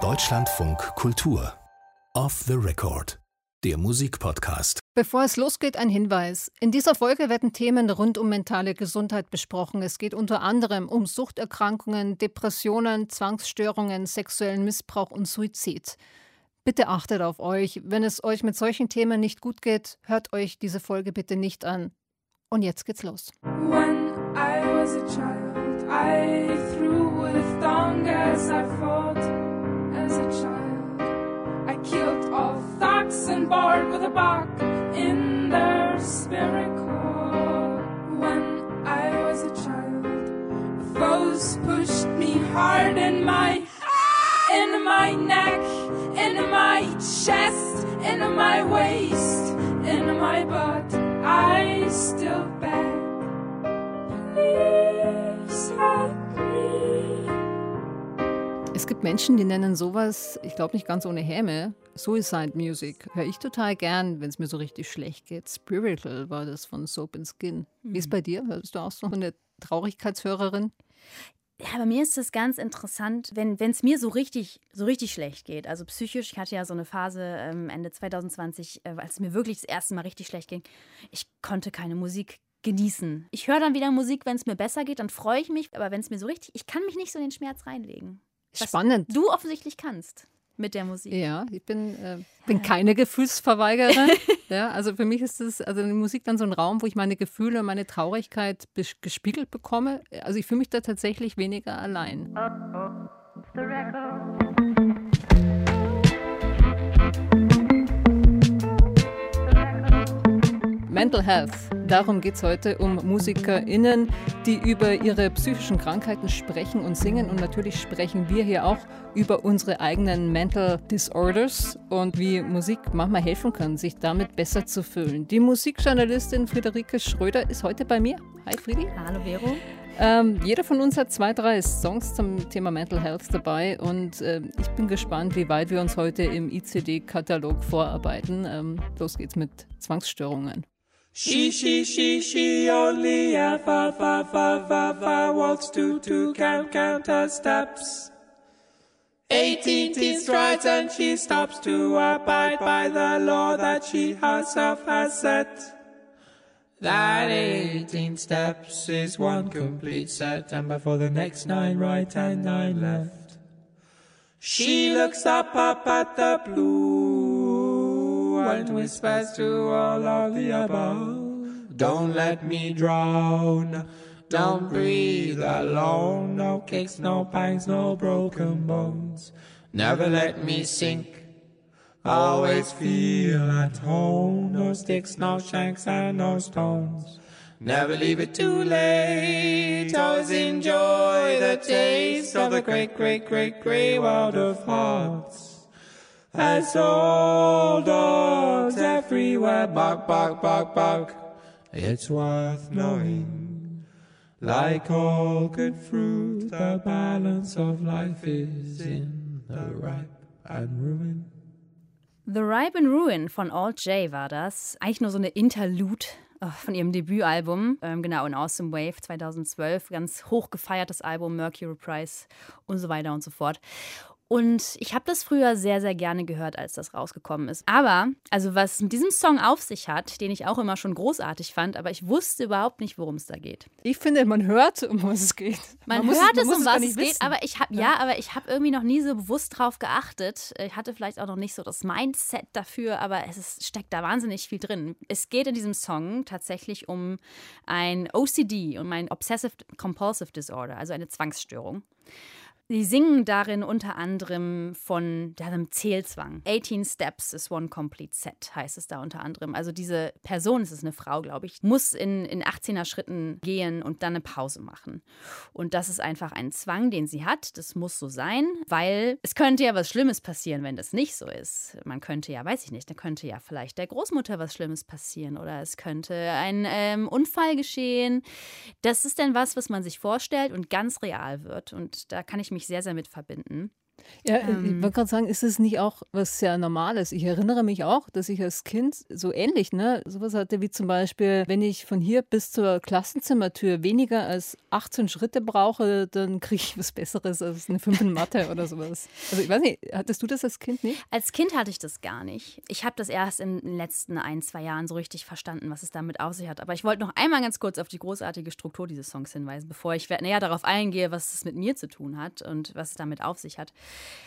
Deutschlandfunk Kultur. Off the Record. Der Musikpodcast. Bevor es losgeht, ein Hinweis. In dieser Folge werden Themen rund um mentale Gesundheit besprochen. Es geht unter anderem um Suchterkrankungen, Depressionen, Zwangsstörungen, sexuellen Missbrauch und Suizid. Bitte achtet auf euch. Wenn es euch mit solchen Themen nicht gut geht, hört euch diese Folge bitte nicht an. Und jetzt geht's los. When I was a child, I threw with thong as I fought as a child. I killed all thoughts and bored with a bark in their spirit core. When I was a child, foes pushed me hard in my in my neck, in my chest, in my waist, in my butt. I still beg, please. Es gibt Menschen, die nennen sowas, ich glaube nicht ganz ohne Häme, Suicide Music. Höre ich total gern, wenn es mir so richtig schlecht geht. Spiritual war das von Soap and Skin. Wie ist hm. bei dir? Hörst du auch so eine Traurigkeitshörerin? Ja, bei mir ist es ganz interessant, wenn es mir so richtig, so richtig schlecht geht. Also psychisch, ich hatte ja so eine Phase ähm, Ende 2020, äh, als es mir wirklich das erste Mal richtig schlecht ging. Ich konnte keine Musik genießen. Ich höre dann wieder Musik, wenn es mir besser geht, dann freue ich mich. Aber wenn es mir so richtig, ich kann mich nicht so in den Schmerz reinlegen. Spannend. du offensichtlich kannst mit der Musik. Ja, ich bin, äh, bin keine Gefühlsverweigerin. ja, also für mich ist das, also die Musik dann so ein Raum, wo ich meine Gefühle und meine Traurigkeit gespiegelt bekomme. Also ich fühle mich da tatsächlich weniger allein. Mental Health. Darum geht es heute um MusikerInnen, die über ihre psychischen Krankheiten sprechen und singen. Und natürlich sprechen wir hier auch über unsere eigenen Mental Disorders und wie Musik manchmal helfen kann, sich damit besser zu fühlen. Die Musikjournalistin Friederike Schröder ist heute bei mir. Hi Friedi. Hallo Vero. Ähm, jeder von uns hat zwei, drei Songs zum Thema Mental Health dabei und äh, ich bin gespannt, wie weit wir uns heute im ICD-Katalog vorarbeiten. Ähm, los geht's mit Zwangsstörungen. She, she, she, she only have five, five, five, five, five walks to, to count, count her steps. Eighteen strides and she stops to abide by the law that she herself has set. That eighteen steps is one complete set, and before the next nine right and nine left. She looks up, up at the blue and whispers to all of the above. Don't let me drown. Don't breathe alone. No kicks, no pangs, no broken bones. Never let me sink. Always feel at home. No sticks, no shanks, and no stones. Never leave it too late. Always enjoy the taste of the great, great, great, great world of hearts. As all dogs everywhere bark, bark, bark, bark. It's worth knowing. Like all good fruit, the balance of life is in the ripe and ruin. The Ripe and Ruin von Alt J war das. Eigentlich nur so eine Interlude äh, von ihrem Debütalbum, ähm, genau, in Awesome Wave 2012. Ganz hoch gefeiertes Album, Mercury Prize und so weiter und so fort. Und ich habe das früher sehr, sehr gerne gehört, als das rausgekommen ist. Aber, also was mit diesem Song auf sich hat, den ich auch immer schon großartig fand, aber ich wusste überhaupt nicht, worum es da geht. Ich finde, man hört, um was es geht. Man, man hört muss, es, um was es geht, wissen. aber ich habe, ja. ja, aber ich habe irgendwie noch nie so bewusst drauf geachtet. Ich hatte vielleicht auch noch nicht so das Mindset dafür, aber es ist, steckt da wahnsinnig viel drin. Es geht in diesem Song tatsächlich um ein OCD, um ein Obsessive Compulsive Disorder, also eine Zwangsstörung. Sie singen darin unter anderem von einem Zählzwang. 18 Steps is one complete set, heißt es da unter anderem. Also diese Person, es ist eine Frau, glaube ich, muss in, in 18er Schritten gehen und dann eine Pause machen. Und das ist einfach ein Zwang, den sie hat. Das muss so sein, weil es könnte ja was Schlimmes passieren, wenn das nicht so ist. Man könnte ja, weiß ich nicht, da könnte ja vielleicht der Großmutter was Schlimmes passieren oder es könnte ein ähm, Unfall geschehen. Das ist dann was, was man sich vorstellt und ganz real wird. Und da kann ich mich sehr, sehr mit verbinden. Ja, ähm, ich wollte gerade sagen, ist es nicht auch was sehr Normales? Ich erinnere mich auch, dass ich als Kind so ähnlich, ne, sowas hatte wie zum Beispiel, wenn ich von hier bis zur Klassenzimmertür weniger als 18 Schritte brauche, dann kriege ich was Besseres als eine 5 in Mathe oder sowas. Also ich weiß nicht, hattest du das als Kind nicht? Als Kind hatte ich das gar nicht. Ich habe das erst in den letzten ein, zwei Jahren so richtig verstanden, was es damit auf sich hat. Aber ich wollte noch einmal ganz kurz auf die großartige Struktur dieses Songs hinweisen, bevor ich näher darauf eingehe, was es mit mir zu tun hat und was es damit auf sich hat.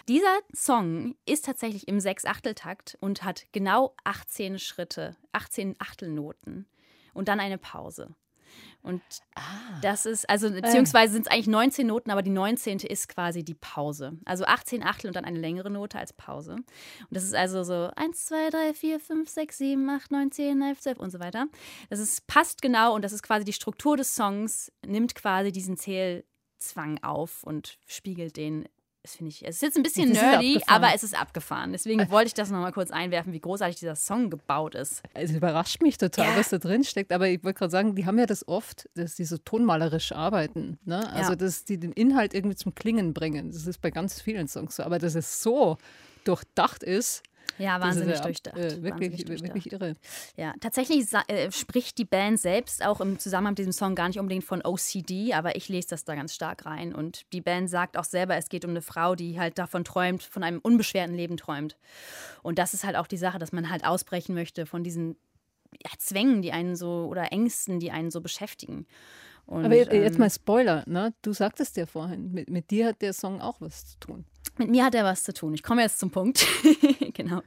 Dieser Song ist tatsächlich im Sechs-Achtel-Takt und hat genau 18 Schritte, 18 Achtelnoten und dann eine Pause. Und ah. das ist, also beziehungsweise sind es eigentlich 19 Noten, aber die 19. ist quasi die Pause. Also 18 Achtel und dann eine längere Note als Pause. Und das ist also so 1, 2, 3, 4, 5, 6, 7, 8, 9, 10, 11, 12 und so weiter. Das ist, passt genau und das ist quasi die Struktur des Songs, nimmt quasi diesen Zählzwang auf und spiegelt den das finde ich, es ist jetzt ein bisschen nerdy, aber es ist abgefahren. Deswegen äh. wollte ich das nochmal kurz einwerfen, wie großartig dieser Song gebaut ist. Es überrascht mich total, ja. was da drin steckt. Aber ich wollte gerade sagen, die haben ja das oft, dass die so tonmalerisch arbeiten. Ne? Also, ja. dass die den Inhalt irgendwie zum Klingen bringen. Das ist bei ganz vielen Songs so. Aber dass es so durchdacht ist, ja, wahnsinnig durchdacht. Äh, wirklich, wahnsinnig durchdacht. wirklich irre. Ja, tatsächlich äh, spricht die Band selbst auch im Zusammenhang mit diesem Song gar nicht unbedingt von OCD, aber ich lese das da ganz stark rein. Und die Band sagt auch selber, es geht um eine Frau, die halt davon träumt, von einem unbeschwerten Leben träumt. Und das ist halt auch die Sache, dass man halt ausbrechen möchte von diesen ja, Zwängen, die einen so oder Ängsten, die einen so beschäftigen. Und, aber jetzt ähm, mal Spoiler, ne? Du sagtest ja vorhin, mit, mit dir hat der Song auch was zu tun. Mit mir hat er was zu tun. Ich komme jetzt zum Punkt. genau.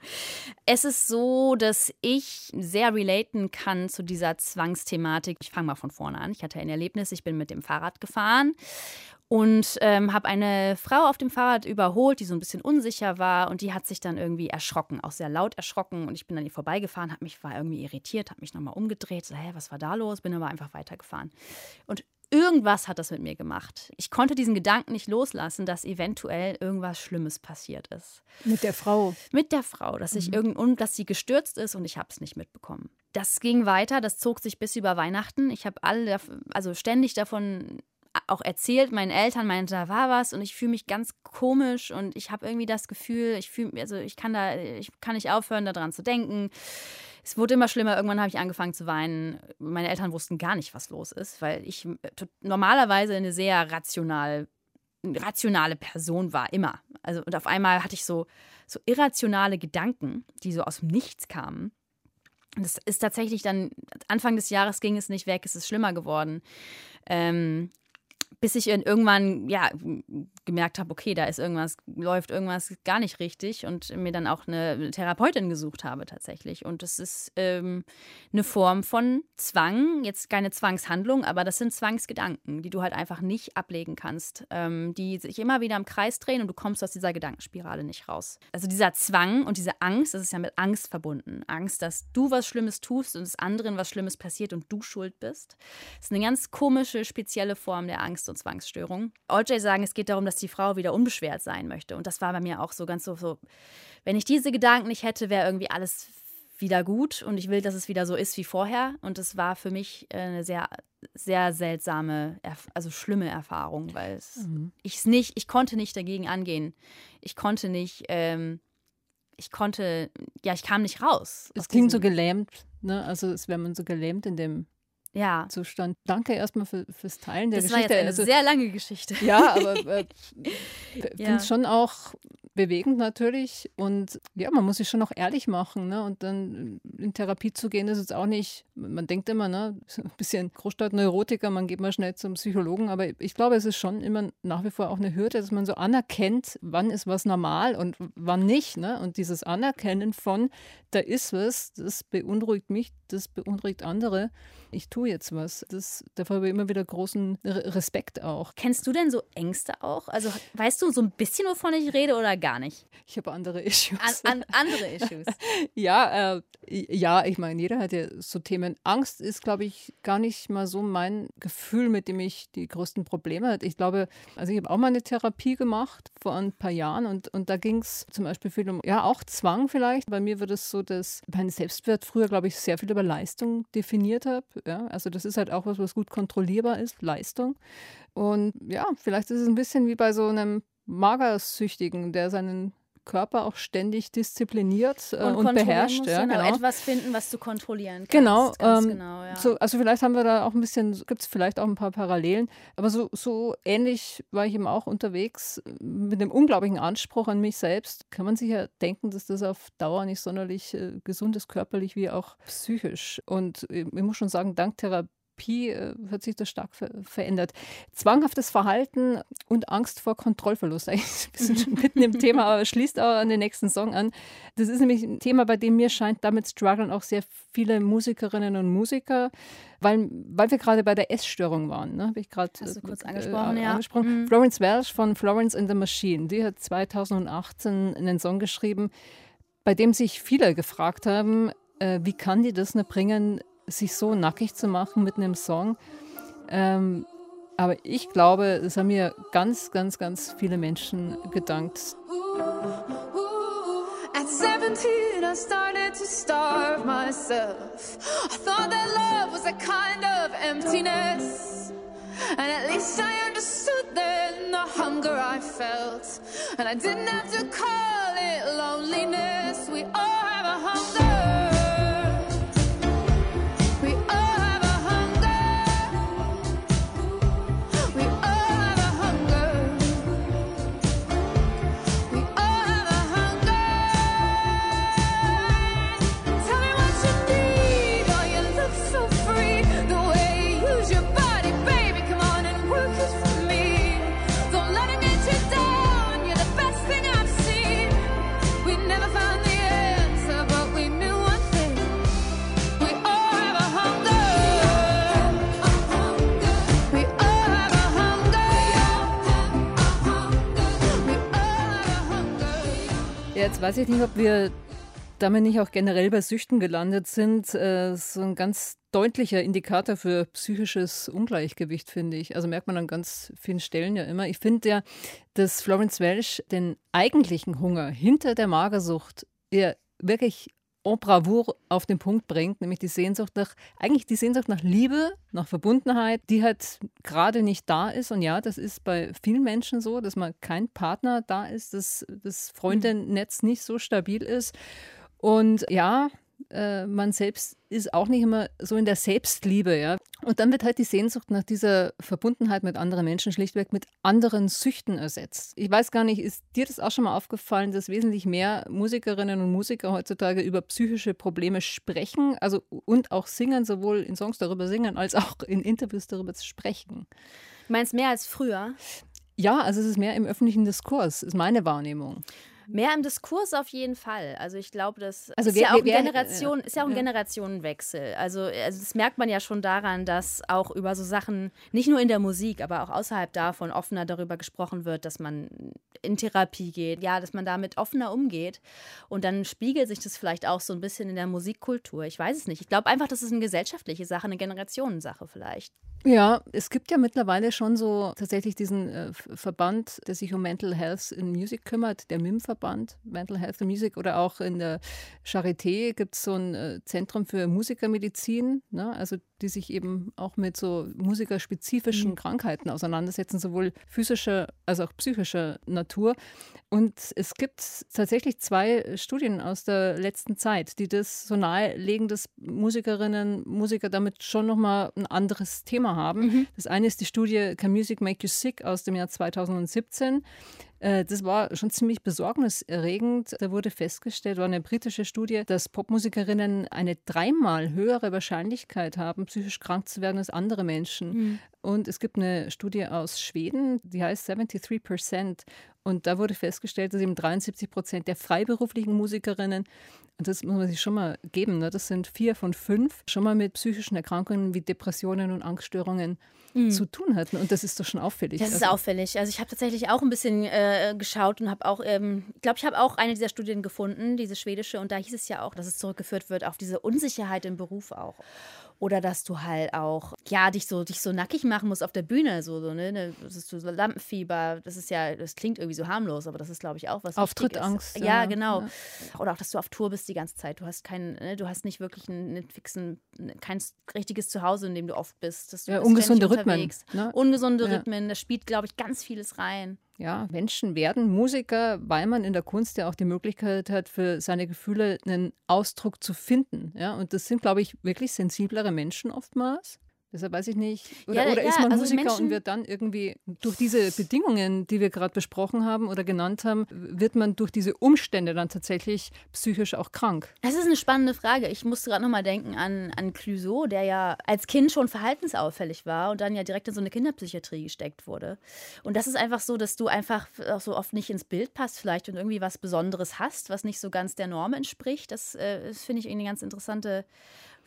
Es ist so, dass ich sehr relaten kann zu dieser Zwangsthematik. Ich fange mal von vorne an. Ich hatte ein Erlebnis. Ich bin mit dem Fahrrad gefahren und ähm, habe eine Frau auf dem Fahrrad überholt, die so ein bisschen unsicher war und die hat sich dann irgendwie erschrocken, auch sehr laut erschrocken und ich bin an ihr vorbeigefahren, habe mich war irgendwie irritiert, habe mich nochmal umgedreht, so hä, was war da los? Bin aber einfach weitergefahren und Irgendwas hat das mit mir gemacht. Ich konnte diesen Gedanken nicht loslassen, dass eventuell irgendwas Schlimmes passiert ist. Mit der Frau? Mit der Frau, dass, ich mhm. irgend, dass sie gestürzt ist und ich habe es nicht mitbekommen. Das ging weiter, das zog sich bis über Weihnachten. Ich habe alle, also ständig davon auch erzählt meinen Eltern, meinte, da war was und ich fühle mich ganz komisch und ich habe irgendwie das Gefühl, ich fühle, also ich kann da, ich kann nicht aufhören, daran zu denken es wurde immer schlimmer. Irgendwann habe ich angefangen zu weinen. Meine Eltern wussten gar nicht, was los ist, weil ich äh, normalerweise eine sehr rational, rationale Person war, immer. Also, und auf einmal hatte ich so, so irrationale Gedanken, die so aus dem Nichts kamen. Und das ist tatsächlich dann, Anfang des Jahres ging es nicht weg, es ist schlimmer geworden. Ähm, bis ich irgendwann ja gemerkt habe, okay, da ist irgendwas, läuft irgendwas gar nicht richtig und mir dann auch eine Therapeutin gesucht habe tatsächlich. Und das ist ähm, eine Form von Zwang, jetzt keine Zwangshandlung, aber das sind Zwangsgedanken, die du halt einfach nicht ablegen kannst, ähm, die sich immer wieder im Kreis drehen und du kommst aus dieser Gedankenspirale nicht raus. Also dieser Zwang und diese Angst, das ist ja mit Angst verbunden. Angst, dass du was Schlimmes tust und es anderen was Schlimmes passiert und du schuld bist. Das ist eine ganz komische, spezielle Form der Angst und Zwangsstörung. OJ sagen, es geht darum, dass die Frau wieder unbeschwert sein möchte. Und das war bei mir auch so ganz so, so wenn ich diese Gedanken nicht hätte, wäre irgendwie alles wieder gut und ich will, dass es wieder so ist wie vorher. Und es war für mich äh, eine sehr, sehr seltsame, also schlimme Erfahrung, weil mhm. ich es nicht, ich konnte nicht dagegen angehen. Ich konnte nicht, ähm, ich konnte, ja, ich kam nicht raus. Es klingt so gelähmt, ne? Also es wäre man so gelähmt in dem ja. Zustand. Danke erstmal für, fürs Teilen der das Geschichte. Das war jetzt eine also, sehr lange Geschichte. Ja, aber äh, ich finde es schon auch bewegend natürlich. Und ja, man muss sich schon auch ehrlich machen. Ne? Und dann in Therapie zu gehen, ist jetzt auch nicht, man denkt immer, ne, ein bisschen Großstadtneurotiker, man geht mal schnell zum Psychologen. Aber ich glaube, es ist schon immer nach wie vor auch eine Hürde, dass man so anerkennt, wann ist was normal und wann nicht. Ne? Und dieses Anerkennen von, da ist was, das beunruhigt mich, das beunruhigt andere. Ich tue jetzt was. Das, dafür habe ich immer wieder großen Respekt auch. Kennst du denn so Ängste auch? Also weißt du so ein bisschen, wovon ich rede oder gar nicht? Ich habe andere Issues. An, an andere Issues. ja, äh, ja, ich meine, jeder hat ja so Themen. Angst ist, glaube ich, gar nicht mal so mein Gefühl, mit dem ich die größten Probleme hatte. Ich glaube, also ich habe auch mal eine Therapie gemacht vor ein paar Jahren und, und da ging es zum Beispiel viel um, ja, auch Zwang vielleicht. Bei mir wird es so, dass mein Selbstwert früher, glaube ich, sehr viel über Leistung definiert habe. Ja? Also das ist halt auch was, was gut kontrollierbar ist, Leistung. Und ja, vielleicht ist es ein bisschen wie bei so einem Magersüchtigen, der seinen Körper auch ständig diszipliniert äh, und, und beherrscht. Ja, genau. Etwas finden, was du kontrollieren kannst. Genau. Ähm, genau ja. so, also vielleicht haben wir da auch ein bisschen, gibt es vielleicht auch ein paar Parallelen, aber so, so ähnlich war ich eben auch unterwegs mit einem unglaublichen Anspruch an mich selbst. Kann man sich ja denken, dass das auf Dauer nicht sonderlich äh, gesund ist, körperlich wie auch psychisch. Und äh, ich muss schon sagen, dank Therapie Therapie äh, hat sich das stark ver verändert. Zwanghaftes Verhalten und Angst vor Kontrollverlust. Eigentlich sind schon mitten im Thema, aber schließt auch an den nächsten Song an. Das ist nämlich ein Thema, bei dem mir scheint, damit strugglen auch sehr viele Musikerinnen und Musiker, weil, weil wir gerade bei der Essstörung waren. Ne? Habe ich gerade kurz äh, angesprochen, äh, ja. angesprochen. Mhm. Florence Welch von Florence in the Machine, die hat 2018 einen Song geschrieben, bei dem sich viele gefragt haben, äh, wie kann die das nicht bringen, sich so nackig zu machen mit einem Song. Ähm, aber ich glaube, es haben mir ganz, ganz, ganz viele Menschen gedankt. At 17, I started to starve myself. I thought that love was a kind of emptiness. And at least I understood then the hunger I felt. And I didn't have to call it loneliness. We all have a hunger. Jetzt weiß ich nicht, ob wir damit nicht auch generell bei Süchten gelandet sind. Äh, so ein ganz deutlicher Indikator für psychisches Ungleichgewicht, finde ich. Also merkt man an ganz vielen Stellen ja immer. Ich finde ja, dass Florence Welch den eigentlichen Hunger hinter der Magersucht eher wirklich en bravour auf den Punkt bringt, nämlich die Sehnsucht nach, eigentlich die Sehnsucht nach Liebe, nach Verbundenheit, die halt gerade nicht da ist. Und ja, das ist bei vielen Menschen so, dass mal kein Partner da ist, dass das Freundennetz nicht so stabil ist. Und ja, äh, man selbst ist auch nicht immer so in der Selbstliebe, ja. Und dann wird halt die Sehnsucht nach dieser Verbundenheit mit anderen Menschen schlichtweg mit anderen Süchten ersetzt. Ich weiß gar nicht, ist dir das auch schon mal aufgefallen, dass wesentlich mehr Musikerinnen und Musiker heutzutage über psychische Probleme sprechen, also und auch singen, sowohl in Songs darüber singen, als auch in Interviews darüber sprechen? Du meinst mehr als früher? Ja, also es ist mehr im öffentlichen Diskurs, ist meine Wahrnehmung. Mehr im Diskurs auf jeden Fall. Also ich glaube, das also ist, ja auch Generation, ist ja auch ein Generationenwechsel. Also, also das merkt man ja schon daran, dass auch über so Sachen, nicht nur in der Musik, aber auch außerhalb davon offener darüber gesprochen wird, dass man in Therapie geht, ja, dass man damit offener umgeht. Und dann spiegelt sich das vielleicht auch so ein bisschen in der Musikkultur. Ich weiß es nicht. Ich glaube einfach, das ist eine gesellschaftliche Sache, eine Generationensache vielleicht. Ja, es gibt ja mittlerweile schon so tatsächlich diesen äh, Verband, der sich um Mental Health in Music kümmert, der MIM-Verband, Mental Health in Music, oder auch in der Charité gibt es so ein äh, Zentrum für Musikermedizin, ne? also die sich eben auch mit so musikerspezifischen mhm. Krankheiten auseinandersetzen, sowohl physischer als auch psychischer Natur. Und es gibt tatsächlich zwei Studien aus der letzten Zeit, die das so nahelegen, dass Musikerinnen, Musiker damit schon nochmal ein anderes Thema haben. Mhm. Das eine ist die Studie Can Music Make You Sick aus dem Jahr 2017. Äh, das war schon ziemlich besorgniserregend. Da wurde festgestellt, war eine britische Studie, dass Popmusikerinnen eine dreimal höhere Wahrscheinlichkeit haben, psychisch krank zu werden als andere Menschen. Mhm. Und es gibt eine Studie aus Schweden, die heißt 73 Prozent. Und da wurde festgestellt, dass eben 73 Prozent der freiberuflichen Musikerinnen, und das muss man sich schon mal geben, ne, das sind vier von fünf, schon mal mit psychischen Erkrankungen wie Depressionen und Angststörungen mhm. zu tun hatten. Und das ist doch schon auffällig. Das ist also, auffällig. Also ich habe tatsächlich auch ein bisschen äh, geschaut und habe auch, ähm, ich glaube, ich habe auch eine dieser Studien gefunden, diese schwedische. Und da hieß es ja auch, dass es zurückgeführt wird auf diese Unsicherheit im Beruf auch. Oder dass du halt auch, ja, dich so, dich so nackig machen musst auf der Bühne. So, so, ne? ne das ist so Lampenfieber. Das ist ja, das klingt irgendwie so harmlos, aber das ist, glaube ich, auch was. Auftrittangst. Ja, ja, genau. Ja. Oder auch, dass du auf Tour bist die ganze Zeit. Du hast keinen, ne? du hast nicht wirklich einen, fixen, kein richtiges Zuhause, in dem du oft bist. Dass du ja, ungesunde Rhythmen. Ne? Ungesunde ja. Rhythmen, da spielt, glaube ich, ganz vieles rein. Ja, Menschen werden Musiker, weil man in der Kunst ja auch die Möglichkeit hat, für seine Gefühle einen Ausdruck zu finden. Ja? Und das sind, glaube ich, wirklich sensiblere Menschen oftmals. Deshalb weiß ich nicht. Oder, ja, oder ja, ist man also Musiker Menschen und wird dann irgendwie durch diese Bedingungen, die wir gerade besprochen haben oder genannt haben, wird man durch diese Umstände dann tatsächlich psychisch auch krank? Das ist eine spannende Frage. Ich musste gerade nochmal denken an, an Clouseau, der ja als Kind schon verhaltensauffällig war und dann ja direkt in so eine Kinderpsychiatrie gesteckt wurde. Und das ist einfach so, dass du einfach auch so oft nicht ins Bild passt vielleicht und irgendwie was Besonderes hast, was nicht so ganz der Norm entspricht. Das, äh, das finde ich irgendwie eine ganz interessante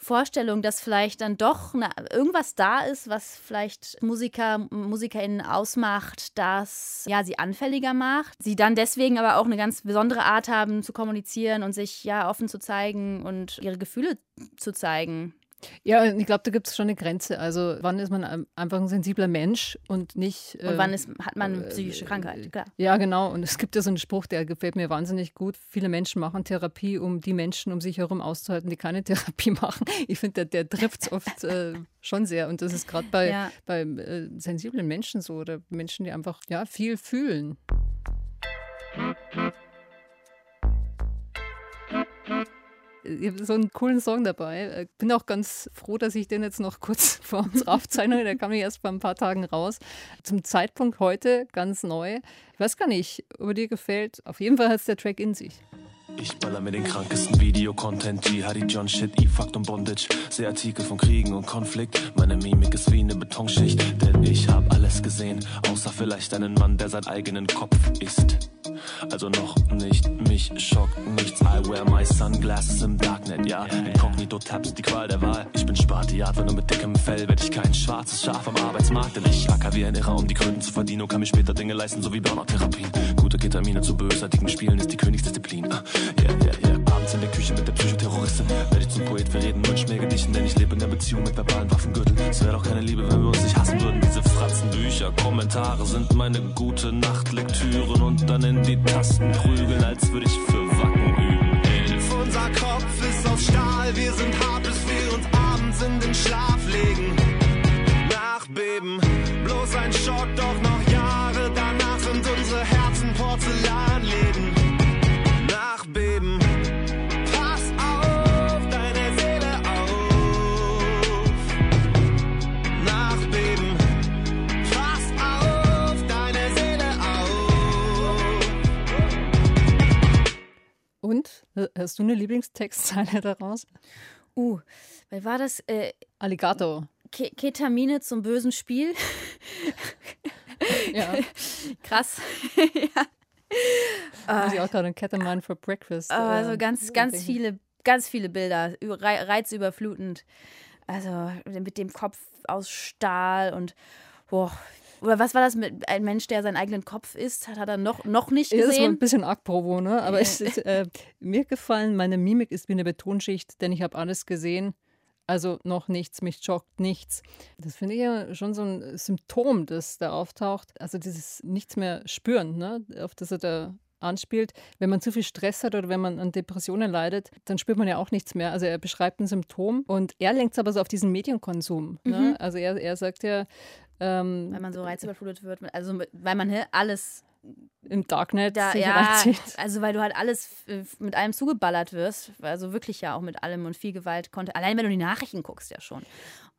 Vorstellung, dass vielleicht dann doch eine, irgendwas da ist, was vielleicht Musiker, MusikerInnen ausmacht, das ja, sie anfälliger macht. Sie dann deswegen aber auch eine ganz besondere Art haben zu kommunizieren und sich ja offen zu zeigen und ihre Gefühle zu zeigen. Ja, ich glaube, da gibt es schon eine Grenze. Also wann ist man einfach ein sensibler Mensch und nicht. Äh, und wann ist, hat man eine psychische Krankheit, klar. Ja, genau. Und es gibt ja so einen Spruch, der gefällt mir wahnsinnig gut. Viele Menschen machen Therapie, um die Menschen um sich herum auszuhalten, die keine Therapie machen. Ich finde, der, der trifft es oft äh, schon sehr. Und das ist gerade bei, ja. bei äh, sensiblen Menschen so oder Menschen, die einfach ja, viel fühlen. Ich habe so einen coolen Song dabei. Ich bin auch ganz froh, dass ich den jetzt noch kurz vor unserer Aufzeichnung, der kam erst vor ein paar Tagen raus. Zum Zeitpunkt heute ganz neu. Ich weiß gar nicht, ob er dir gefällt. Auf jeden Fall hat es der Track in sich. Ich baller mir den krankesten Videocontent, Jihadi John Shit, E-Fucked und Bondage. Seh Artikel von Kriegen und Konflikt. Meine Mimik ist wie eine Betonschicht, denn ich hab alles gesehen, außer vielleicht einen Mann, der sein eigenen Kopf ist. Also noch nicht, mich schockt nichts. I wear my sunglasses im Darknet, ja. Inkognito Tabs, die Qual der Wahl. Ich bin Spartiat, nur mit dickem Fell werd ich kein schwarzes Schaf am Arbeitsmarkt. Denn ich acker wie ein Irrer, um die Kröten zu verdienen und kann mir später Dinge leisten, so wie Burnout-Therapien. Gute Ketamine zu bösartigen Spielen ist die Königsdisziplin. Yeah, yeah, yeah. Abends in der Küche mit der Psychoterroristin werde ich zum Poet, wir reden nur in Schmähgedichten, denn ich lebe in der Beziehung mit verbalen Waffengürtel. Es wäre doch keine Liebe, wenn wir uns nicht hassen würden. Diese Fratzenbücher, Kommentare sind meine gute Nachtlektüren und dann in die Tasten prügeln, als würde ich für Wacken üben. Hilf, unser Kopf ist aus Stahl, wir sind hart, bis wir uns abends in den Schlaf legen. Nachbeben, bloß ein Schock, doch noch Und? Hast du eine Lieblingstextzeile daraus? Uh, wer war das? Äh, Alligator. Ke Ketamine zum bösen Spiel. ja. Krass. ja. Haben Sie auch gerade ein Ketamine for Breakfast. Also ganz, ganz viele, ganz viele Bilder, reizüberflutend. Also mit dem Kopf aus Stahl und boah, oder was war das mit ein Mensch, der seinen eigenen Kopf isst? Hat, hat er noch, noch nicht gesehen? Das ist ein bisschen arg provo, ne? Aber es ist, äh, mir gefallen, meine Mimik ist wie eine Betonschicht, denn ich habe alles gesehen. Also noch nichts, mich schockt nichts. Das finde ich ja schon so ein Symptom, das da auftaucht. Also dieses Nichts mehr spüren, ne? auf das er da anspielt. Wenn man zu viel Stress hat oder wenn man an Depressionen leidet, dann spürt man ja auch nichts mehr. Also er beschreibt ein Symptom und er lenkt es aber so auf diesen Medienkonsum. Ne? Mhm. Ne? Also er, er sagt ja, ähm, weil man so reizüberflutet wird, also weil man alles im Darknet da, ja, also weil du halt alles mit allem zugeballert wirst, also wirklich ja auch mit allem und viel Gewalt konnte. Allein wenn du die Nachrichten guckst, ja schon.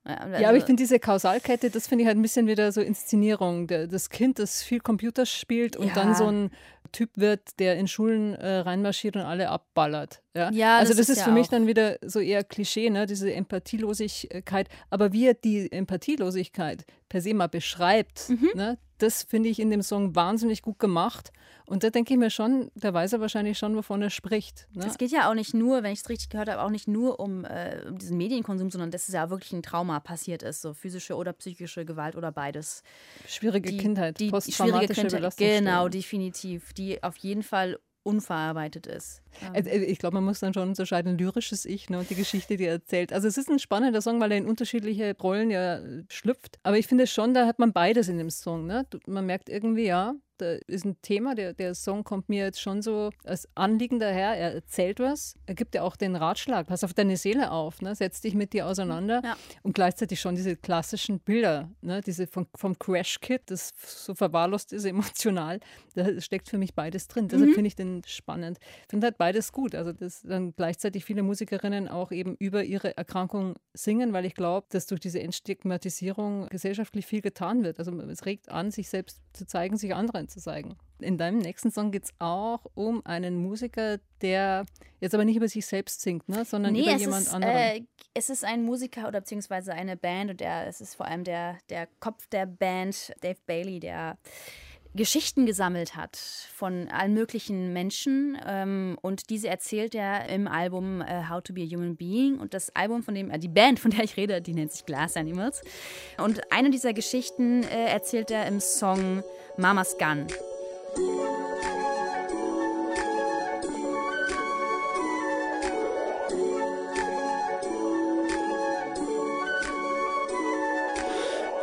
Also, ja, aber ich finde diese Kausalkette, das finde ich halt ein bisschen wieder so Inszenierung. Das Kind, das viel Computer spielt und ja. dann so ein Typ wird, der in Schulen äh, reinmarschiert und alle abballert. Ja, ja also das, das ist, ist für mich dann wieder so eher Klischee, ne? diese Empathielosigkeit. Aber wie er die Empathielosigkeit per se mal beschreibt, mhm. ne? Das finde ich in dem Song wahnsinnig gut gemacht. Und da denke ich mir schon, da weiß er wahrscheinlich schon, wovon er spricht. Ne? Es geht ja auch nicht nur, wenn ich es richtig gehört habe, auch nicht nur um, äh, um diesen Medienkonsum, sondern dass es ja wirklich ein Trauma passiert ist, so physische oder psychische Gewalt oder beides. Schwierige die, Kindheit, die, posttraumatische Kindheit, Genau, definitiv, die auf jeden Fall unverarbeitet ist. Also, äh, ich glaube, man muss dann schon unterscheiden, lyrisches Ich ne, und die Geschichte, die er erzählt. Also es ist ein spannender Song, weil er in unterschiedliche Rollen ja schlüpft. Aber ich finde schon, da hat man beides in dem Song. Ne? Man merkt irgendwie, ja, da ist ein Thema, der, der Song kommt mir jetzt schon so als Anliegen daher, er erzählt was, er gibt ja auch den Ratschlag, pass auf deine Seele auf, ne? setz dich mit dir auseinander ja. und gleichzeitig schon diese klassischen Bilder, ne? diese vom, vom Crash-Kit, das so verwahrlost ist emotional, da steckt für mich beides drin. Deshalb mhm. finde ich den spannend. Ich finde halt beides gut, also dass dann gleichzeitig viele Musikerinnen auch eben über ihre Erkrankung singen, weil ich glaube, dass durch diese Entstigmatisierung gesellschaftlich viel getan wird. Also es regt an, sich selbst zu zeigen, sich anderen zu. In deinem nächsten Song geht es auch um einen Musiker, der jetzt aber nicht über sich selbst singt, ne? sondern nee, über jemand ist, anderen. Äh, es ist ein Musiker oder beziehungsweise eine Band und der, es ist vor allem der, der Kopf der Band, Dave Bailey, der Geschichten gesammelt hat von allen möglichen Menschen ähm, und diese erzählt er im Album äh, How to Be a Human Being und das Album von dem, äh, die Band, von der ich rede, die nennt sich Glass Animals und eine dieser Geschichten äh, erzählt er im Song Mama's Gun.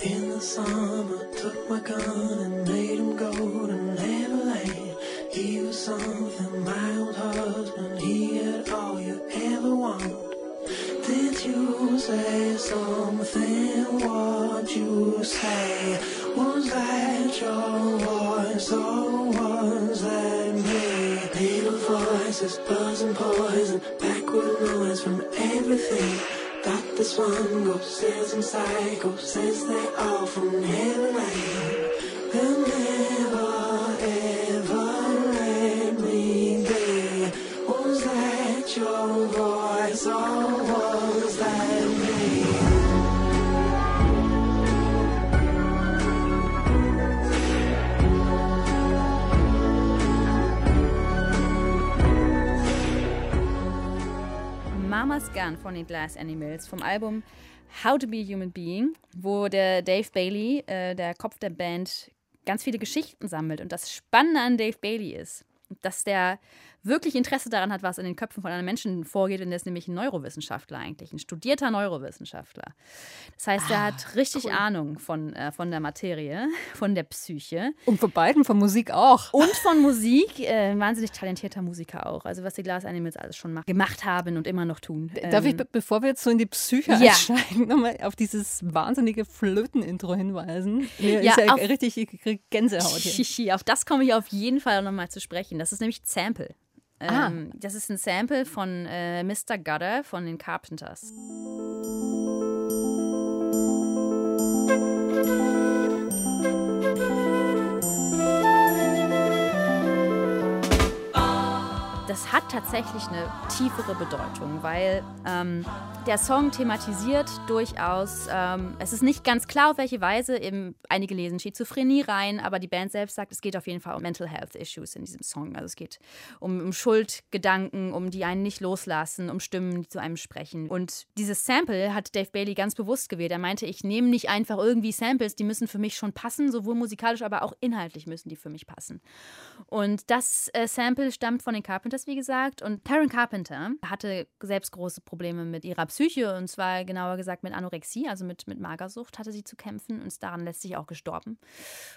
In the summer, took my gun and something, my old husband. He had all you ever want. Did you say something? What you say? Was that your voice or was that me? Little voices, buzzing poison, backward noise from everything. Got this one ghost says inside, ghost says they all from Neverland. They'll never Mama's Gun von den Glass Animals vom Album How to Be a Human Being, wo der Dave Bailey, äh, der Kopf der Band, ganz viele Geschichten sammelt. Und das Spannende an Dave Bailey ist, dass der wirklich Interesse daran hat, was in den Köpfen von einem Menschen vorgeht, denn der ist nämlich ein Neurowissenschaftler eigentlich, ein studierter Neurowissenschaftler. Das heißt, ah, er hat richtig cool. Ahnung von, äh, von der Materie, von der Psyche. Und von beiden, von Musik auch. Und von Musik, äh, wahnsinnig talentierter Musiker auch. Also was die Glass Animals alles schon gemacht haben und immer noch tun. Darf ähm, ich, bevor wir jetzt so in die Psyche ja. einsteigen, nochmal auf dieses wahnsinnige Flöten-Intro hinweisen? Mir ja, ist ja auf, richtig, ich kriege Gänsehaut hier. Auf das komme ich auf jeden Fall nochmal zu sprechen. Das ist nämlich Sample. Ah. Ähm, das ist ein Sample von äh, Mr. Gutter von den Carpenters. Das hat tatsächlich eine tiefere Bedeutung, weil ähm, der Song thematisiert durchaus, ähm, es ist nicht ganz klar, auf welche Weise, eben einige lesen Schizophrenie rein, aber die Band selbst sagt, es geht auf jeden Fall um Mental Health Issues in diesem Song. Also es geht um, um Schuldgedanken, um die einen nicht loslassen, um Stimmen, die zu einem sprechen. Und dieses Sample hat Dave Bailey ganz bewusst gewählt. Er meinte, ich nehme nicht einfach irgendwie Samples, die müssen für mich schon passen, sowohl musikalisch, aber auch inhaltlich müssen die für mich passen. Und das äh, Sample stammt von den Carpenters, wie gesagt. Und Karen Carpenter hatte selbst große Probleme mit ihrer Psyche und zwar genauer gesagt mit Anorexie, also mit, mit Magersucht hatte sie zu kämpfen und ist daran letztlich auch gestorben.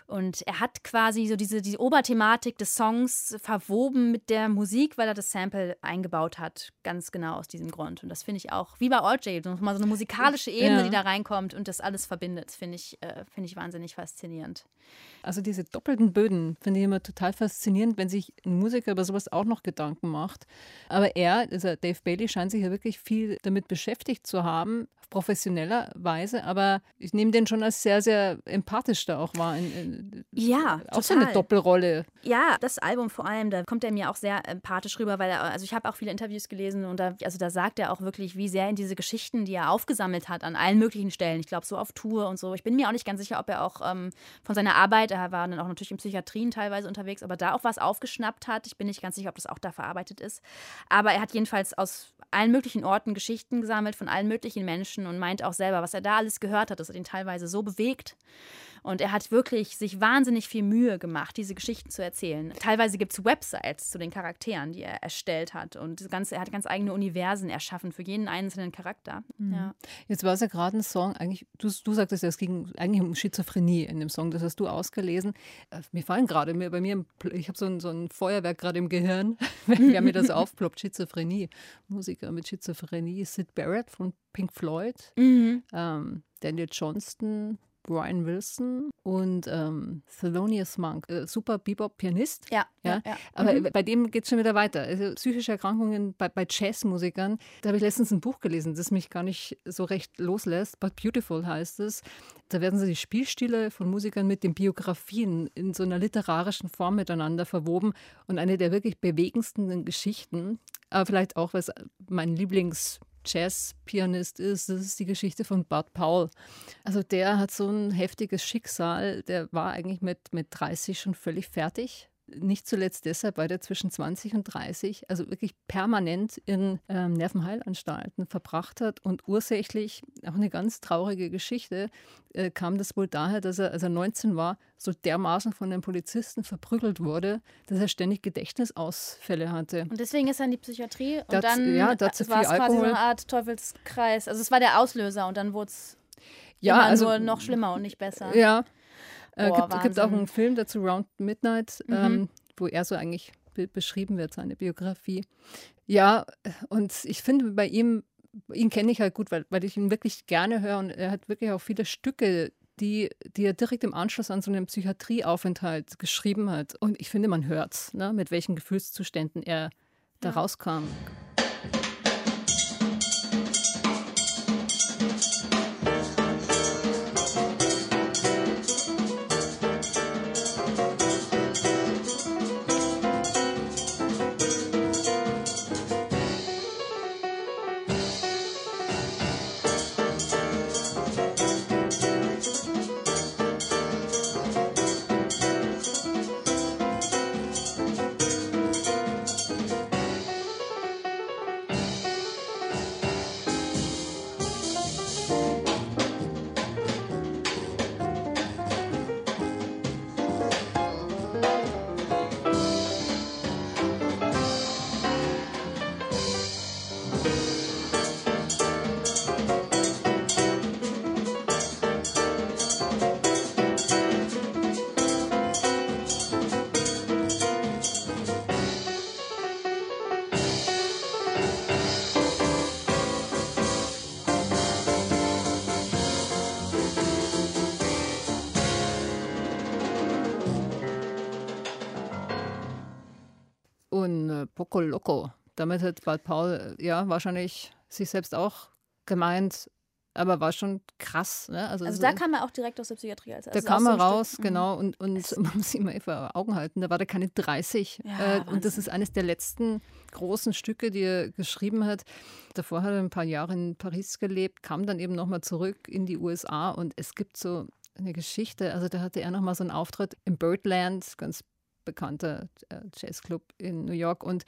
Und er hat quasi so diese, diese Oberthematik des Songs verwoben mit der Musik, weil er das Sample eingebaut hat, ganz genau aus diesem Grund. Und das finde ich auch, wie bei RJ, mal so eine musikalische Ebene, ja. die da reinkommt und das alles verbindet, finde ich, äh, find ich wahnsinnig faszinierend. Also diese doppelten Böden finde ich immer total faszinierend, wenn sich ein Musiker über sowas auch noch Gedanken macht. Aber er, also Dave Bailey, scheint sich ja wirklich viel damit beschäftigt zu haben, professioneller Weise, aber ich nehme den schon als sehr, sehr empathisch da auch wahr. Ja, auch total. so eine Doppelrolle. Ja, das Album vor allem, da kommt er mir auch sehr empathisch rüber, weil er, also ich habe auch viele Interviews gelesen und da, also da sagt er auch wirklich, wie sehr in diese Geschichten, die er aufgesammelt hat, an allen möglichen Stellen, ich glaube so auf Tour und so. Ich bin mir auch nicht ganz sicher, ob er auch ähm, von seiner Arbeit, er war dann auch natürlich in Psychiatrien teilweise unterwegs, aber da auch was aufgeschnappt hat. Ich bin nicht ganz sicher, ob das auch da verarbeitet ist. Aber er hat jedenfalls aus allen möglichen Orten Geschichten gesammelt von allen möglichen Menschen und meint auch selber, was er da alles gehört hat, dass er ihn teilweise so bewegt Und er hat wirklich sich wahnsinnig viel Mühe gemacht, diese Geschichten zu erzählen. Teilweise gibt es Websites zu den Charakteren, die er erstellt hat. Und das Ganze, er hat ganz eigene Universen erschaffen für jeden einzelnen Charakter. Mhm. Ja. Jetzt war es ja gerade ein Song, eigentlich, du, du sagtest ja, es ging eigentlich um Schizophrenie in dem Song, das hast du ausgelesen. Äh, mir fallen gerade, bei mir, ich habe so ein, so ein Feuerwerk gerade im Gehirn, wenn mir das aufploppt, Schizophrenie. Musiker mit Schizophrenie, Sid Barrett von Pink Floyd, mhm. ähm, Daniel Johnston, Brian Wilson und ähm, Thelonious Monk, äh, super Bebop-Pianist. Ja, ja, ja, Aber mhm. bei dem geht es schon wieder weiter. Also psychische Erkrankungen bei, bei Jazzmusikern. Da habe ich letztens ein Buch gelesen, das mich gar nicht so recht loslässt. But Beautiful heißt es. Da werden so die Spielstile von Musikern mit den Biografien in so einer literarischen Form miteinander verwoben. Und eine der wirklich bewegendsten Geschichten, aber vielleicht auch, was mein Lieblings- Jazzpianist ist, das ist die Geschichte von Bud Powell. Also der hat so ein heftiges Schicksal, der war eigentlich mit, mit 30 schon völlig fertig nicht zuletzt deshalb, weil er zwischen 20 und 30 also wirklich permanent in ähm, Nervenheilanstalten verbracht hat. Und ursächlich, auch eine ganz traurige Geschichte, äh, kam das wohl daher, dass er, als er 19 war, so dermaßen von den Polizisten verprügelt wurde, dass er ständig Gedächtnisausfälle hatte. Und deswegen ist er in die Psychiatrie und das, dann ja, war es quasi so eine Art Teufelskreis. Also es war der Auslöser und dann wurde es ja, also, nur noch schlimmer und nicht besser. Ja, äh, oh, gibt, gibt auch einen Film dazu, Round Midnight, mhm. ähm, wo er so eigentlich be beschrieben wird, seine Biografie. Ja, und ich finde bei ihm, ihn kenne ich halt gut, weil, weil ich ihn wirklich gerne höre und er hat wirklich auch viele Stücke, die, die er direkt im Anschluss an so einen Psychiatrieaufenthalt geschrieben hat. Und ich finde, man hört, ne, mit welchen Gefühlszuständen er da ja. rauskam. Poco Loco. Damit hat Bad Paul ja wahrscheinlich sich selbst auch gemeint, aber war schon krass. Ne? Also, also so, da kam er auch direkt aus der Psychiatrie. Also da kam er so raus, Stück, mhm. genau. Und, und man muss sich immer vor Augen halten, da war der keine 30. Ja, äh, und das ist eines der letzten großen Stücke, die er geschrieben hat. Davor hat er ein paar Jahre in Paris gelebt, kam dann eben nochmal zurück in die USA. Und es gibt so eine Geschichte, also da hatte er nochmal so einen Auftritt im Birdland, ganz bekannter äh, Jazzclub in New York. Und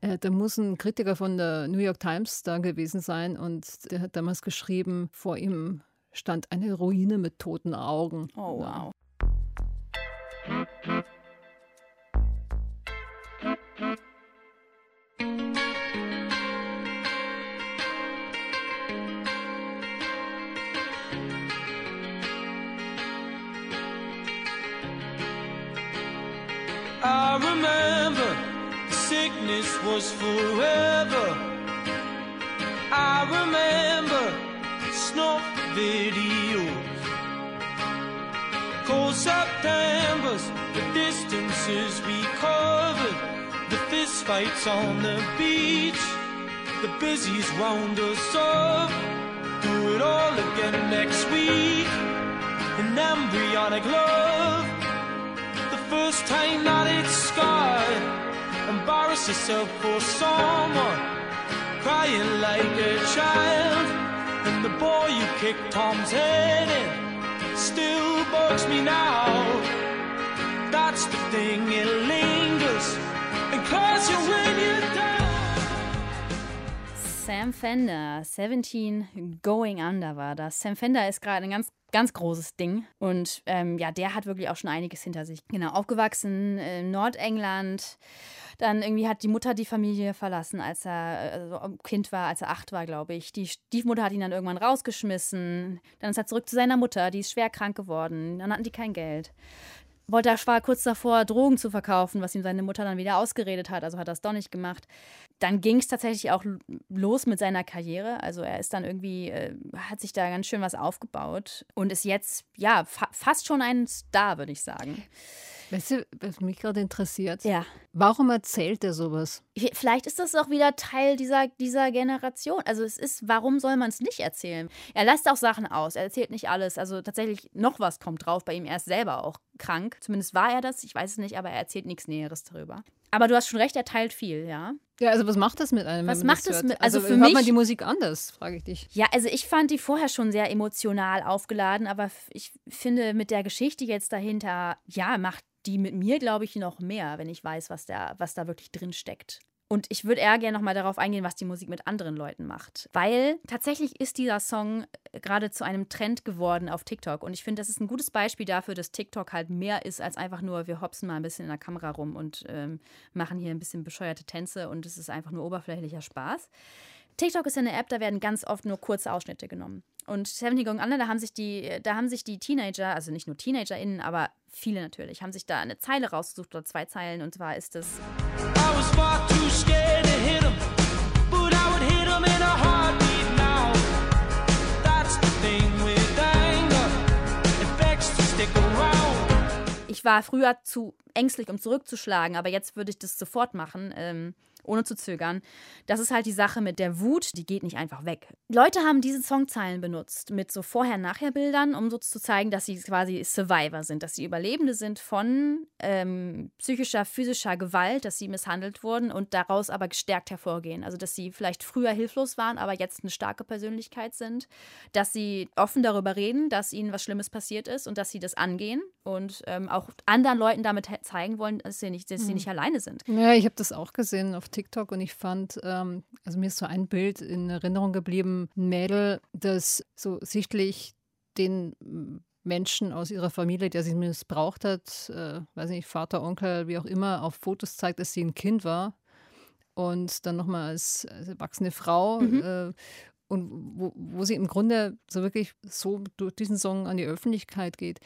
äh, da muss ein Kritiker von der New York Times da gewesen sein und der hat damals geschrieben, vor ihm stand eine Ruine mit toten Augen. Oh, wow. I was forever. I remember snuff videos. Cold September's, the distances we covered, the fist fights on the beach, the busies wound us up. Do it all again next week. An embryonic love the first time that it's scarred. Embarrass yourself for someone, crying like a child. And the boy you kicked Tom's head in still bugs me now. That's the thing, it lingers and claws you when you're down. Sam Fender, 17 Going Under war das. Sam Fender ist gerade ein ganz ganz großes Ding. Und ähm, ja, der hat wirklich auch schon einiges hinter sich. Genau, aufgewachsen in Nordengland. Dann irgendwie hat die Mutter die Familie verlassen, als er also Kind war, als er acht war, glaube ich. Die Stiefmutter hat ihn dann irgendwann rausgeschmissen. Dann ist er zurück zu seiner Mutter, die ist schwer krank geworden. Dann hatten die kein Geld wollte war kurz davor, Drogen zu verkaufen, was ihm seine Mutter dann wieder ausgeredet hat, also hat er es doch nicht gemacht. Dann ging es tatsächlich auch los mit seiner Karriere. Also er ist dann irgendwie, äh, hat sich da ganz schön was aufgebaut und ist jetzt, ja, fa fast schon ein Star, würde ich sagen. Weißt du, was mich gerade interessiert? Ja. Warum erzählt er sowas? Vielleicht ist das auch wieder Teil dieser, dieser Generation. Also es ist, warum soll man es nicht erzählen? Er lässt auch Sachen aus, er erzählt nicht alles. Also tatsächlich noch was kommt drauf bei ihm. Er ist selber auch krank. Zumindest war er das, ich weiß es nicht, aber er erzählt nichts Näheres darüber. Aber du hast schon recht, er teilt viel, ja. Ja, also was macht das mit einem? Was macht das mit? Also, also für hört mich man die Musik anders, frage ich dich. Ja, also ich fand die vorher schon sehr emotional aufgeladen, aber ich finde mit der Geschichte jetzt dahinter, ja, macht die mit mir, glaube ich, noch mehr, wenn ich weiß, was da, was da wirklich drin steckt. Und ich würde eher gerne nochmal darauf eingehen, was die Musik mit anderen Leuten macht. Weil tatsächlich ist dieser Song äh, gerade zu einem Trend geworden auf TikTok. Und ich finde, das ist ein gutes Beispiel dafür, dass TikTok halt mehr ist als einfach nur, wir hopsen mal ein bisschen in der Kamera rum und ähm, machen hier ein bisschen bescheuerte Tänze und es ist einfach nur oberflächlicher Spaß. TikTok ist ja eine App, da werden ganz oft nur kurze Ausschnitte genommen. Und 70 Going Under, da haben sich die, da haben sich die Teenager, also nicht nur TeenagerInnen, aber viele natürlich, haben sich da eine Zeile rausgesucht oder zwei Zeilen und zwar ist es. Ich war früher zu ängstlich, um zurückzuschlagen, aber jetzt würde ich das sofort machen. Ähm, ohne zu zögern. Das ist halt die Sache mit der Wut, die geht nicht einfach weg. Leute haben diese Songzeilen benutzt mit so Vorher-Nachher-Bildern, um so zu zeigen, dass sie quasi Survivor sind, dass sie Überlebende sind von ähm, psychischer, physischer Gewalt, dass sie misshandelt wurden und daraus aber gestärkt hervorgehen. Also, dass sie vielleicht früher hilflos waren, aber jetzt eine starke Persönlichkeit sind, dass sie offen darüber reden, dass ihnen was Schlimmes passiert ist und dass sie das angehen und ähm, auch anderen Leuten damit zeigen wollen, dass sie nicht, dass sie mhm. nicht alleine sind. Ja, ich habe das auch gesehen auf TikTok und ich fand, ähm, also mir ist so ein Bild in Erinnerung geblieben, ein Mädel, das so sichtlich den Menschen aus ihrer Familie, der sie missbraucht hat, äh, weiß nicht, Vater, Onkel, wie auch immer, auf Fotos zeigt, dass sie ein Kind war und dann nochmal als, als erwachsene Frau. Mhm. Äh, und wo, wo sie im Grunde so wirklich so durch diesen Song an die Öffentlichkeit geht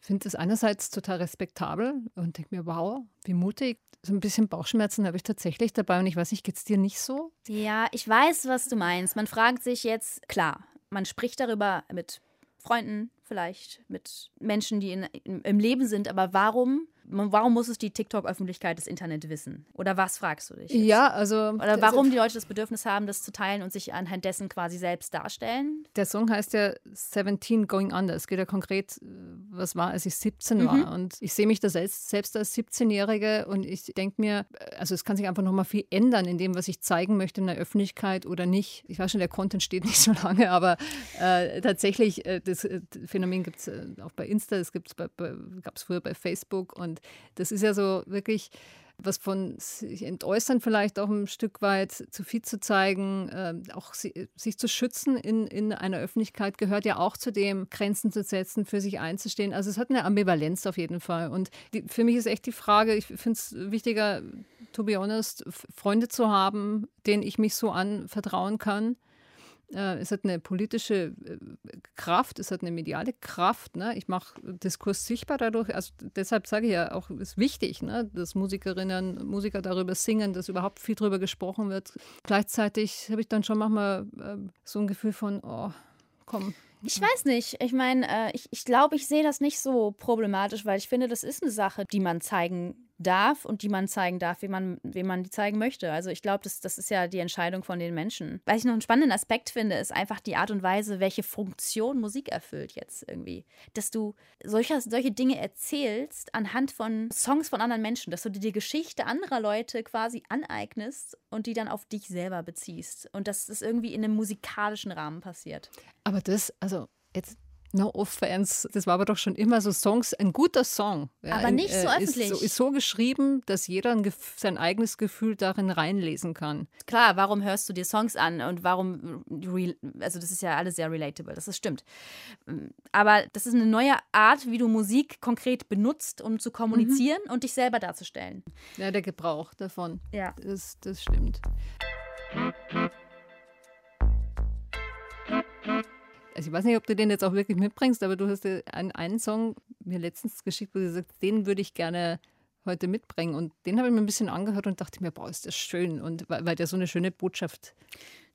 finde es einerseits total respektabel und denke mir, wow, wie mutig. So ein bisschen Bauchschmerzen habe ich tatsächlich dabei und ich weiß nicht, geht es dir nicht so? Ja, ich weiß, was du meinst. Man fragt sich jetzt, klar, man spricht darüber mit Freunden vielleicht, mit Menschen, die in, im Leben sind, aber warum warum muss es die TikTok-Öffentlichkeit des Internet wissen? Oder was fragst du dich? Jetzt? Ja, also. Oder warum die Leute das Bedürfnis haben, das zu teilen und sich anhand dessen quasi selbst darstellen? Der Song heißt ja 17 Going Under. Es geht ja konkret, was war, als ich 17 mhm. war. Und ich sehe mich da selbst, selbst als 17-Jährige und ich denke mir, also es kann sich einfach nochmal viel ändern in dem, was ich zeigen möchte in der Öffentlichkeit oder nicht. Ich weiß schon, der Content steht nicht so lange, aber äh, tatsächlich, äh, das äh, Phänomen gibt es äh, auch bei Insta, es gab es früher bei Facebook und das ist ja so wirklich was von sich entäußern vielleicht auch ein Stück weit zu viel zu zeigen, äh, auch si sich zu schützen in, in einer Öffentlichkeit gehört ja auch zu dem, Grenzen zu setzen, für sich einzustehen. Also es hat eine Ambivalenz auf jeden Fall. Und die, für mich ist echt die Frage, ich finde es wichtiger, to be honest, Freunde zu haben, denen ich mich so anvertrauen kann es hat eine politische äh, Kraft, es hat eine mediale Kraft. Ne? Ich mache Diskurs sichtbar dadurch. Also deshalb sage ich ja auch, es ist wichtig, ne? dass Musikerinnen, Musiker darüber singen, dass überhaupt viel darüber gesprochen wird. Gleichzeitig habe ich dann schon manchmal äh, so ein Gefühl von, oh, komm, ich weiß nicht. Ich meine, äh, ich, ich glaube, ich sehe das nicht so problematisch, weil ich finde, das ist eine Sache, die man zeigen darf und die man zeigen darf, wie man, wie man die zeigen möchte. Also ich glaube, das, das ist ja die Entscheidung von den Menschen. Was ich noch einen spannenden Aspekt finde, ist einfach die Art und Weise, welche Funktion Musik erfüllt jetzt irgendwie. Dass du solche, solche Dinge erzählst anhand von Songs von anderen Menschen, dass du dir die Geschichte anderer Leute quasi aneignest und die dann auf dich selber beziehst. Und dass das irgendwie in einem musikalischen Rahmen passiert. Aber das, also jetzt No offense, das war aber doch schon immer so Songs, ein guter Song. Ja, aber nicht so äh, öffentlich. Ist so, ist so geschrieben, dass jeder sein eigenes Gefühl darin reinlesen kann. Klar, warum hörst du dir Songs an und warum, also das ist ja alles sehr relatable, das ist stimmt. Aber das ist eine neue Art, wie du Musik konkret benutzt, um zu kommunizieren mhm. und dich selber darzustellen. Ja, der Gebrauch davon. Ja. Das, das stimmt. Also ich weiß nicht, ob du den jetzt auch wirklich mitbringst, aber du hast ja einen, einen Song mir letztens geschickt, wo du gesagt den würde ich gerne heute mitbringen. Und den habe ich mir ein bisschen angehört und dachte mir, boah, ist das schön. Und weil, weil der so eine schöne Botschaft.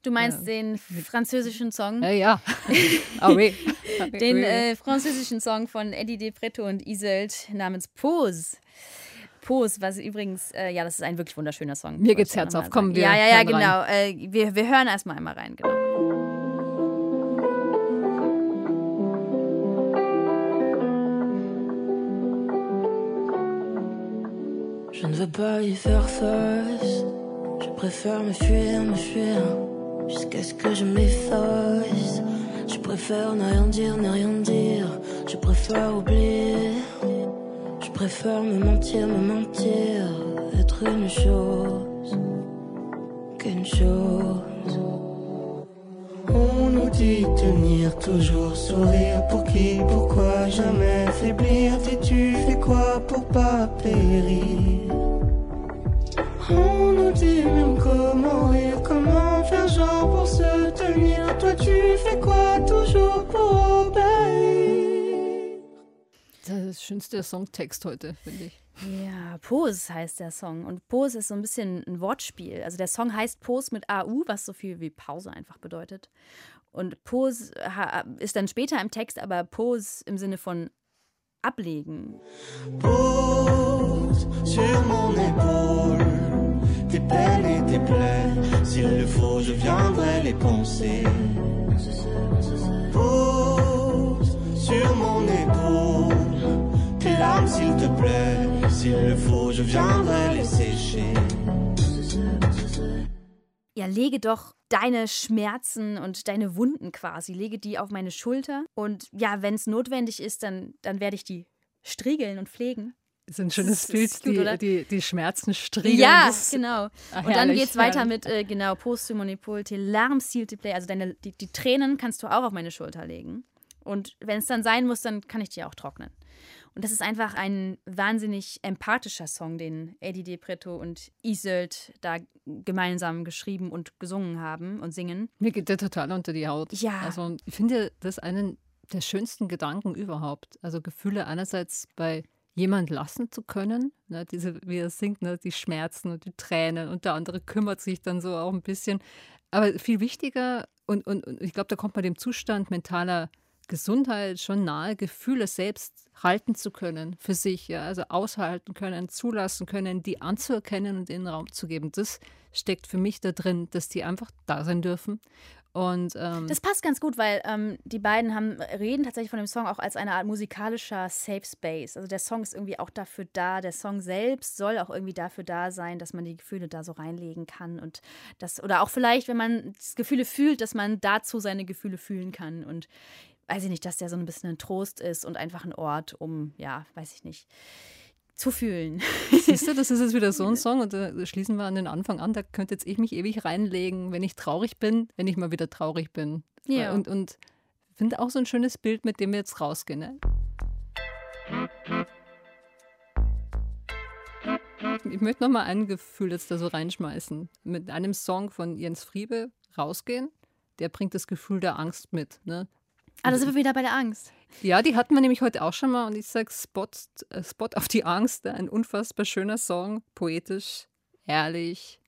Du meinst ja, den französischen Song? Ja, ja. ah, oui. den äh, französischen Song von Eddie De Pretto und Iselt namens Pose. Pose, was übrigens, äh, ja, das ist ein wirklich wunderschöner Song. Mir geht's Herz auf, kommen wir. Ja, ja, ja, genau. Äh, wir, wir hören erstmal einmal rein, genau. Pas y faire face. Je préfère me fuir, me fuir. Jusqu'à ce que je m'efface. Je préfère ne rien dire, ne rien dire. Je préfère oublier. Je préfère me mentir, me mentir. Être une chose qu'une chose. On nous dit tenir toujours sourire. Pour qui, pourquoi jamais faiblir? Dis-tu fais quoi pour pas périr? On nous dit même comment rire, comment faire genre pour se tenir. Toi tu fais quoi toujours pour obéir Das ist das schönste Songtext heute, finde ich. Ja, Pose heißt der Song. Und Pose ist so ein bisschen ein Wortspiel. Also der Song heißt Pose mit AU, was so viel wie Pause einfach bedeutet. Und Pose ist dann später im Text, aber Pose im Sinne von ablegen. Pose sur mon épaule tes peines et tes plaies. S'il le faut, je viendrai les penser. Pose sur mon épaule tes larmes, s'il te plaît. S'il le faut, je viendrai les sécher. Ja, lege doch deine Schmerzen und deine Wunden quasi, lege die auf meine Schulter. Und ja, wenn es notwendig ist, dann, dann werde ich die striegeln und pflegen. Das ist ein schönes Bild, gut, die, die, die, Schmerzen striegeln. Ja, genau. Ach, und dann geht es weiter mit, äh, genau, Posthumonipol, te larm te plaît. Also deine, die, die Tränen kannst du auch auf meine Schulter legen. Und wenn es dann sein muss, dann kann ich die auch trocknen. Und das ist einfach ein wahnsinnig empathischer Song, den Eddie De Preto und Isold da gemeinsam geschrieben und gesungen haben und singen. Mir geht der total unter die Haut. Ja. Also ich finde das einen der schönsten Gedanken überhaupt. Also Gefühle einerseits bei jemand lassen zu können, ne, diese, wie er singt, ne, die Schmerzen und die Tränen und der andere kümmert sich dann so auch ein bisschen. Aber viel wichtiger und, und, und ich glaube, da kommt man dem Zustand mentaler Gesundheit schon nahe, Gefühle selbst halten zu können für sich, ja, also aushalten können, zulassen können, die anzuerkennen und in den Raum zu geben. Das steckt für mich da drin, dass die einfach da sein dürfen. Und, ähm, das passt ganz gut, weil ähm, die beiden haben, reden tatsächlich von dem Song auch als eine Art musikalischer Safe Space. Also der Song ist irgendwie auch dafür da, der Song selbst soll auch irgendwie dafür da sein, dass man die Gefühle da so reinlegen kann und das, oder auch vielleicht, wenn man Gefühle fühlt, dass man dazu seine Gefühle fühlen kann. Und weiß ich nicht, dass der so ein bisschen ein Trost ist und einfach ein Ort, um, ja, weiß ich nicht, zu fühlen. Siehst du, das ist jetzt wieder so ein Song und da schließen wir an den Anfang an, da könnte jetzt ich mich ewig reinlegen, wenn ich traurig bin, wenn ich mal wieder traurig bin. Ja. Und, und finde auch so ein schönes Bild, mit dem wir jetzt rausgehen. Ne? Ich möchte noch mal ein Gefühl jetzt da so reinschmeißen. Mit einem Song von Jens Friebe rausgehen, der bringt das Gefühl der Angst mit. Ne? Ah, da sind wir wieder bei der Angst. Ja, die hatten wir nämlich heute auch schon mal und ich sage Spot, äh, Spot auf die Angst, ein unfassbar schöner Song, poetisch, ehrlich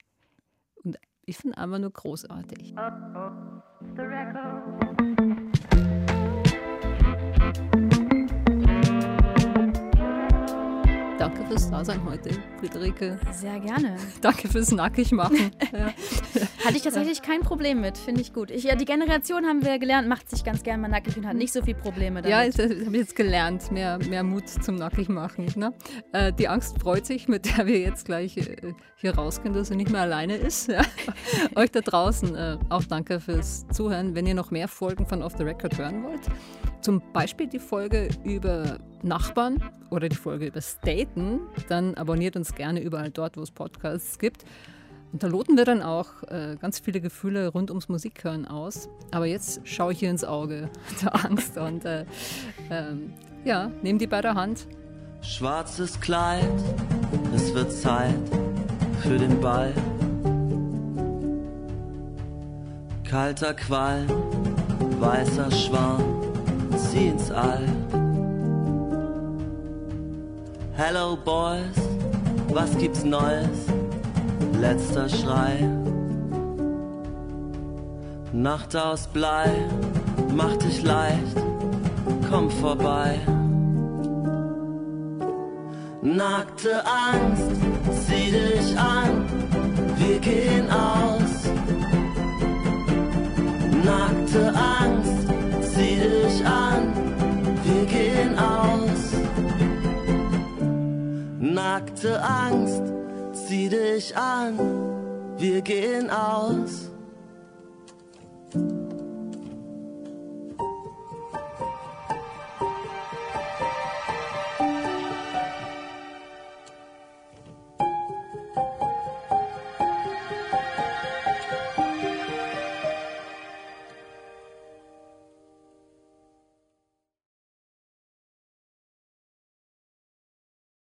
und ich finde einfach nur großartig. Uh -oh, fürs Dasein heute, Friederike. Sehr gerne. Danke fürs Nackigmachen. ja. Hatte ich tatsächlich kein Problem mit, finde ich gut. Ich, ja, die Generation haben wir gelernt, macht sich ganz gerne mal nackig und hat nicht so viele Probleme damit. Ja, das habe ich jetzt gelernt, mehr, mehr Mut zum Nackigmachen. Ne? Äh, die Angst freut sich, mit der wir jetzt gleich äh, hier rausgehen, dass sie nicht mehr alleine ist. Ja? Euch da draußen äh, auch danke fürs Zuhören. Wenn ihr noch mehr Folgen von Off the Record hören wollt, Zum Beispiel die Folge über Nachbarn oder die Folge über Staten, dann abonniert uns gerne überall dort, wo es Podcasts gibt. Und da loten wir dann auch äh, ganz viele Gefühle rund ums Musikhören aus. Aber jetzt schaue ich hier ins Auge der Angst und äh, ähm, ja, nehme die bei der Hand. Schwarzes Kleid, es wird Zeit für den Ball. Kalter Qualm, weißer Schwarm, zieh ins All. Hello Boys, was gibt's Neues? Letzter Schrei. Nacht aus Blei, mach dich leicht, komm vorbei. Nackte Angst, zieh dich an, wir gehen aus nackte Angst, zieh dich an, wir gehen aus. Nackte Angst, zieh dich an, wir gehen aus.